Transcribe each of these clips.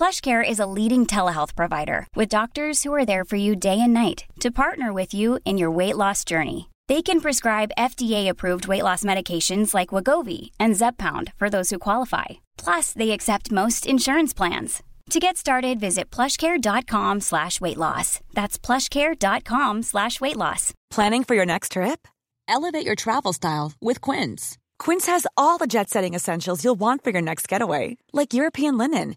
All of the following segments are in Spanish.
PlushCare is a leading telehealth provider with doctors who are there for you day and night to partner with you in your weight loss journey. They can prescribe FDA-approved weight loss medications like Wagovi and Zepbound for those who qualify. Plus, they accept most insurance plans. To get started, visit plushcare.com slash weight loss. That's plushcare.com slash weight loss. Planning for your next trip? Elevate your travel style with Quince. Quince has all the jet-setting essentials you'll want for your next getaway, like European linen,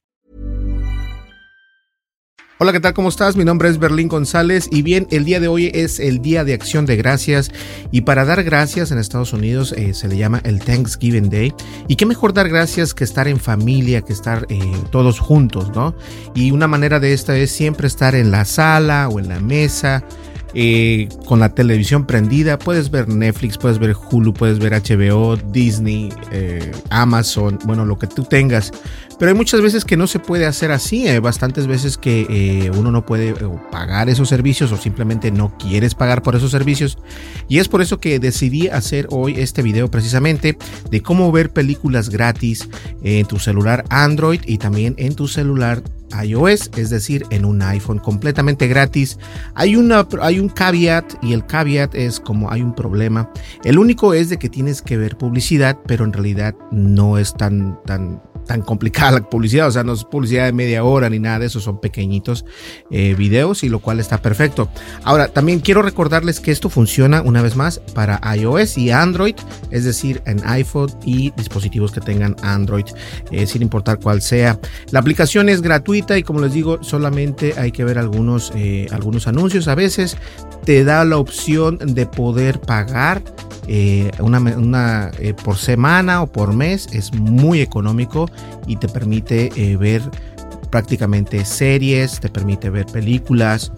Hola, ¿qué tal? ¿Cómo estás? Mi nombre es Berlín González y bien, el día de hoy es el Día de Acción de Gracias y para dar gracias en Estados Unidos eh, se le llama el Thanksgiving Day y qué mejor dar gracias que estar en familia, que estar eh, todos juntos, ¿no? Y una manera de esta es siempre estar en la sala o en la mesa eh, con la televisión prendida. Puedes ver Netflix, puedes ver Hulu, puedes ver HBO, Disney, Amazon, bueno, lo que tú tengas. Pero hay muchas veces que no se puede hacer así. Hay bastantes veces que eh, uno no puede pagar esos servicios o simplemente no quieres pagar por esos servicios. Y es por eso que decidí hacer hoy este video precisamente de cómo ver películas gratis en tu celular Android y también en tu celular iOS, es decir, en un iPhone completamente gratis. Hay, una, hay un caveat y el caveat es como hay un problema. El único es de que tienes que ver publicidad, pero en realidad no es tan, tan, tan complicada la publicidad, o sea, no es publicidad de media hora ni nada de eso, son pequeñitos eh, videos y lo cual está perfecto. Ahora, también quiero recordarles que esto funciona una vez más para iOS y Android, es decir, en iPhone y dispositivos que tengan Android, eh, sin importar cuál sea. La aplicación es gratuita y como les digo, solamente hay que ver algunos, eh, algunos anuncios. A veces te da la opción de poder pagar eh, una, eh, por semana o por mes es muy económico y te permite eh, ver prácticamente series, te permite ver películas,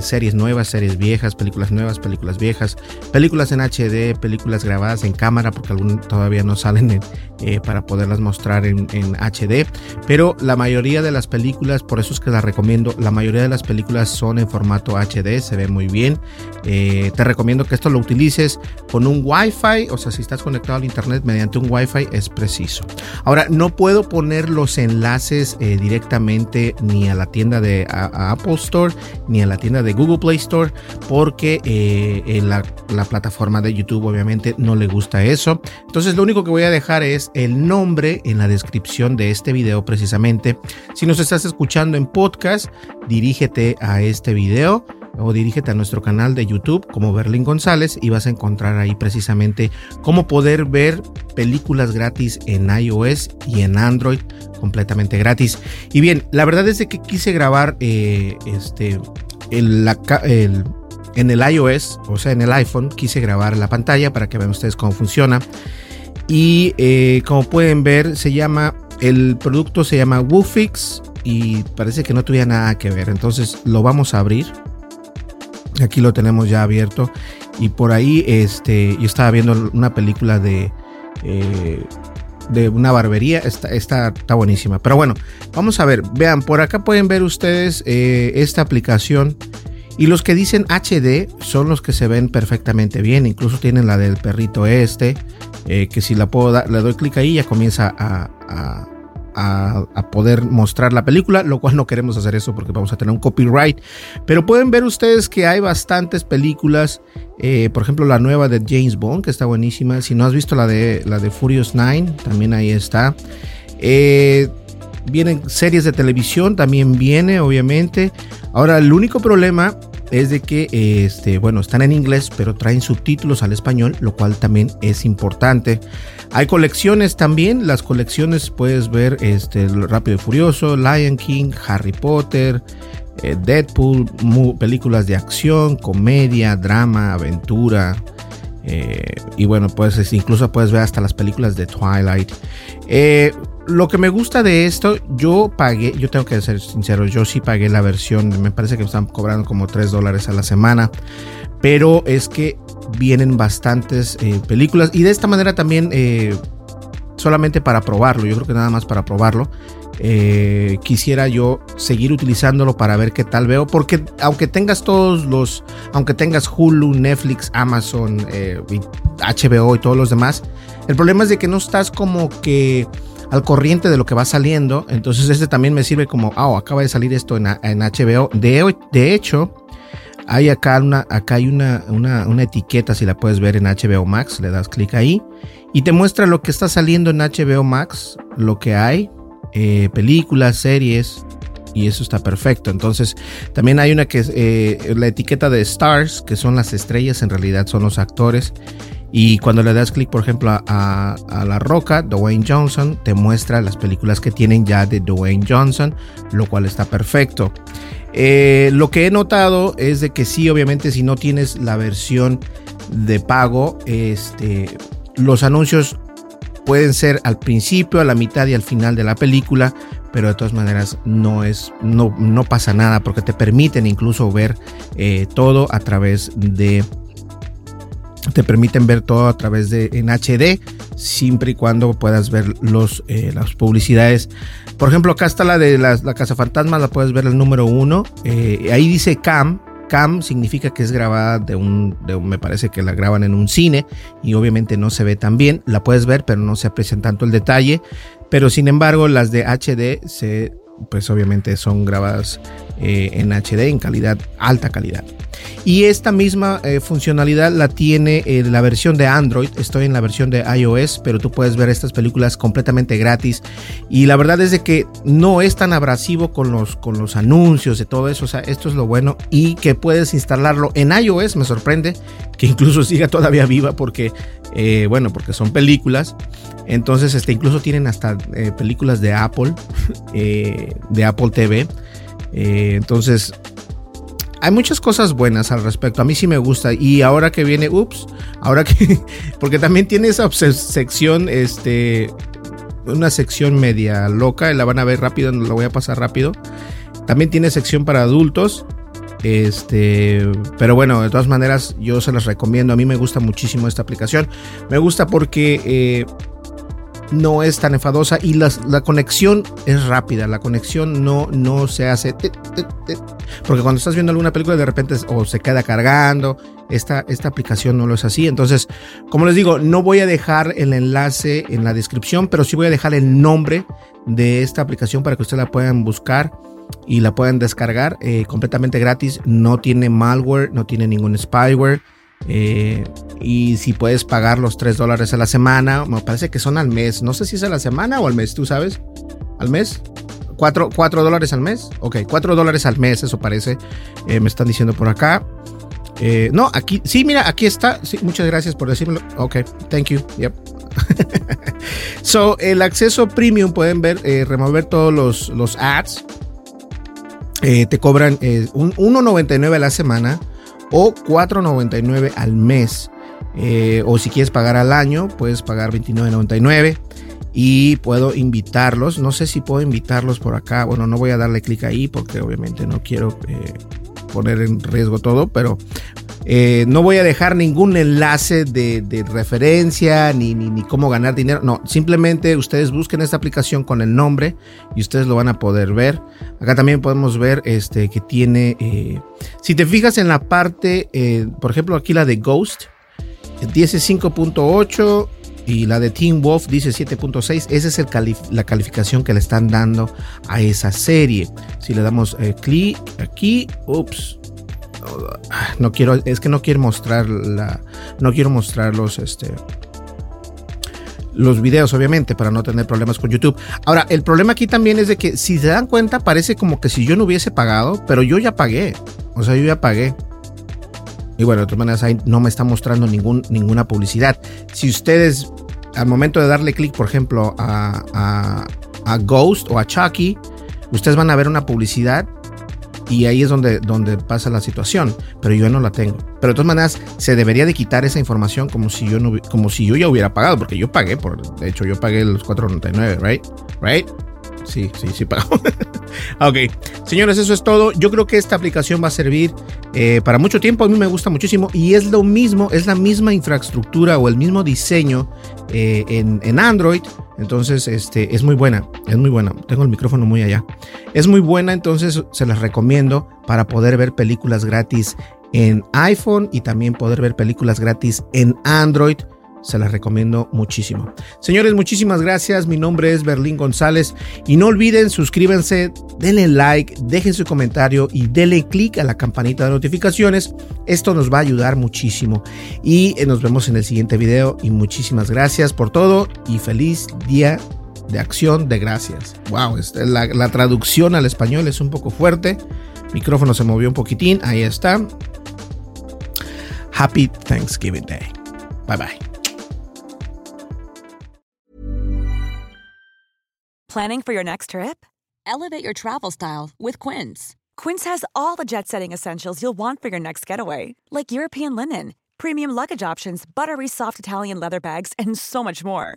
series nuevas, series viejas, películas nuevas, películas viejas, películas en HD, películas grabadas en cámara, porque algunas todavía no salen eh, para poderlas mostrar en, HD. Pero la mayoría de las películas, por eso es que las recomiendo, la mayoría de las películas son en formato HD, se ve muy bien. Eh, te recomiendo que esto lo utilices con un Wi-Fi, o sea, si estás conectado al Internet mediante un Wi-Fi es preciso. Ahora, no puedo poner los enlaces directamente ni a la tienda de Apple Store ni a la tienda de Google Play Store porque eh, la, plataforma de YouTube obviamente no le gusta eso. Entonces lo único que voy a dejar es el nombre en la descripción de este video precisamente. Si nos estás escuchando en podcast, dirígete a este video o dirígete a nuestro canal de YouTube como Berlín González y vas a encontrar ahí precisamente cómo poder ver películas gratis en iOS y en Android completamente gratis. Y bien, la verdad es de que quise grabar eh, este en el iOS, o sea, en el iPhone, quise grabar la pantalla para que vean ustedes cómo funciona. Y eh, como pueden ver, se llama, el producto se llama Woofix y parece que no tuviera nada que ver. Entonces lo vamos a abrir. Aquí lo tenemos ya abierto. Y por ahí, este, yo estaba viendo una película de, eh, de una barbería. Está, está, buenísima. Pero bueno, vamos a ver. Vean, por acá pueden ver ustedes eh, esta aplicación. Y los que dicen HD son los que se ven perfectamente bien. Incluso tienen la del perrito este. Eh, que si la puedo dar, le doy clic ahí ya comienza a, a, poder mostrar la película, lo cual no queremos hacer eso porque vamos a tener un copyright. Pero pueden ver ustedes que hay bastantes películas, eh, por ejemplo la nueva de James Bond, que está buenísima. Si no has visto la de, la de Furious 9, también ahí está. Eh, vienen series de televisión, también viene, obviamente. Ahora, el único problema es de que, este, bueno, están en inglés, pero traen subtítulos al español, lo cual también es importante. Hay colecciones también, las colecciones puedes ver este, Rápido y Furioso, Lion King, Harry Potter, eh, Deadpool, películas de acción, comedia, drama, aventura. Eh, y bueno, pues incluso puedes ver hasta las películas de Twilight. Eh, lo que me gusta de esto, yo pagué, yo tengo que ser sincero, yo sí pagué la versión, me parece que me están cobrando como 3 dólares a la semana, pero es que vienen bastantes películas y de esta manera también solamente para probarlo, yo creo que nada más para probarlo. Eh, quisiera yo seguir utilizándolo para ver qué tal veo, porque aunque tengas todos los, aunque tengas Hulu, Netflix, Amazon, HBO eh, y todos los demás, el problema es de que no estás como que al corriente de lo que va saliendo, entonces este también me sirve como, ah, acaba de salir esto en, HBO, de, de hecho, hay acá una, acá hay una, una, una, etiqueta, si la puedes ver en HBO Max, le das clic ahí y te muestra lo que está saliendo en HBO Max, lo que hay, eh, películas, series, y eso está perfecto. Entonces, también hay una que es eh, la etiqueta de stars, que son las estrellas, en realidad son los actores. Y cuando le das clic, por ejemplo, a, La Roca, Dwayne Johnson, te muestra las películas que tienen ya de Dwayne Johnson, lo cual está perfecto. Eh, lo que he notado es de que sí, obviamente, si no tienes la versión de pago, este, los anuncios pueden ser al principio, a la mitad y al final de la película, pero de todas maneras no es, no, no pasa nada porque te permiten incluso ver eh, todo a través de te permiten ver todo a través de en HD siempre y cuando puedas ver los eh, las publicidades. Por ejemplo acá está la de la, casa fantasma la puedes ver el número uno. Eh, ahí dice cam cam significa que es grabada de un, me parece que la graban en un cine y obviamente no se ve tan bien, la puedes ver pero no se aprecia tanto el detalle, pero sin embargo las de HD se, pues obviamente son grabadas eh, en HD en calidad, alta calidad. Y esta misma eh, funcionalidad la tiene eh, la versión de Android. Estoy en la versión de iOS, pero tú puedes ver estas películas completamente gratis. Y la verdad es de que no es tan abrasivo con los, con los anuncios de todo eso. O sea, esto es lo bueno. Y que puedes instalarlo en iOS. Me sorprende que incluso siga todavía viva porque, bueno, porque son películas. Entonces, este, incluso tienen hasta películas de Apple, de Apple TV. Entonces, hay muchas cosas buenas al respecto. A mí sí me gusta. Y ahora que viene, ups, ahora que. Porque también tiene esa sección, este. Una sección media loca. La van a ver rápido, la voy a pasar rápido. También tiene sección para adultos. Este, pero bueno, de todas maneras, yo se las recomiendo. A mí me gusta muchísimo esta aplicación. Me gusta porque eh, no es tan enfadosa y la conexión es rápida, la conexión no, no se hace... porque cuando estás viendo alguna película de repente o se queda cargando, esta, esta aplicación no lo es así. Entonces, como les digo, no voy a dejar el enlace en la descripción, pero sí voy a dejar el nombre de esta aplicación para que ustedes la puedan buscar y la puedan descargar eh, completamente gratis. No tiene malware, no tiene ningún spyware. Eh, y si puedes pagar los 3 dólares a la semana, me parece que son al mes. No sé si es a la semana o al mes, ¿tú sabes? ¿Al mes? 4, dólares al mes. Ok, 4 dólares al mes, eso parece. Eh, me están diciendo por acá. Eh, no, aquí, sí, mira, aquí está. muchas gracias por decirlo. Ok, thank you. Yep. so, el acceso premium, pueden ver, remover todos los, los ads. te cobran un 1.99 a la semana o 4.99 al mes. Eh, o si quieres pagar al año, puedes pagar 29.99 y puedo invitarlos. No sé si puedo invitarlos por acá. Bueno, no voy a darle clic ahí porque obviamente no quiero eh, poner en riesgo todo, pero eh, no voy a dejar ningún enlace de, referencia ni, ni, cómo ganar dinero. No, simplemente ustedes busquen esta aplicación con el nombre y ustedes lo van a poder ver. Acá también podemos ver este, que tiene, eh, si te fijas en la parte, eh, por ejemplo aquí la de Ghost, dice 5.8 y la de Teen Wolf dice 7.6. Esa es el la calificación que le están dando a esa serie. Si le damos clic aquí, ups, no quiero, es que no quiero mostrar la, no quiero mostrar los, este, los videos, obviamente, para no tener problemas con YouTube. Ahora, el problema aquí también es de que si se dan cuenta, parece como que si yo no hubiese pagado, pero yo ya pagué. O sea, yo ya pagué. Y bueno, de todas maneras, ahí no me está mostrando ningún, ninguna publicidad. Si ustedes, al momento de darle clic, por ejemplo, a, a, Ghost o a Chucky, ustedes van a ver una publicidad y ahí es donde, donde pasa la situación, pero yo no la tengo. Pero de todas maneras, se debería de quitar esa información como si yo, no, como si yo ya hubiera pagado, porque yo pagué, por, de hecho yo pagué los 4.99, right? Right? Sí, sí, sí pagamos. ok, señores, eso es todo. Yo creo que esta aplicación va a servir eh, para mucho tiempo. A mí me gusta muchísimo y es lo mismo, es la misma infraestructura o el mismo diseño eh, en, en, Android. Entonces, este, es muy buena, es muy buena. Tengo el micrófono muy allá. Es muy buena, entonces se las recomiendo para poder ver películas gratis en iPhone y también poder ver películas gratis en Android se las recomiendo muchísimo. Señores, muchísimas gracias. Mi nombre es Berlín González. Y no olviden, suscríbanse, denle like, dejen su comentario y denle click a la campanita de notificaciones. Esto nos va a ayudar muchísimo. Y eh, nos vemos en el siguiente video. Y muchísimas gracias por todo y feliz día de acción de gracias. Wow, este, la, traducción al español es un poco fuerte. micrófono se movió un poquitín. Ahí está. Happy Thanksgiving Day. Bye bye. Planning for your next trip? Elevate your travel style with Quince. Quince has all the jet setting essentials you'll want for your next getaway, like European linen, premium luggage options, buttery soft Italian leather bags, and so much more.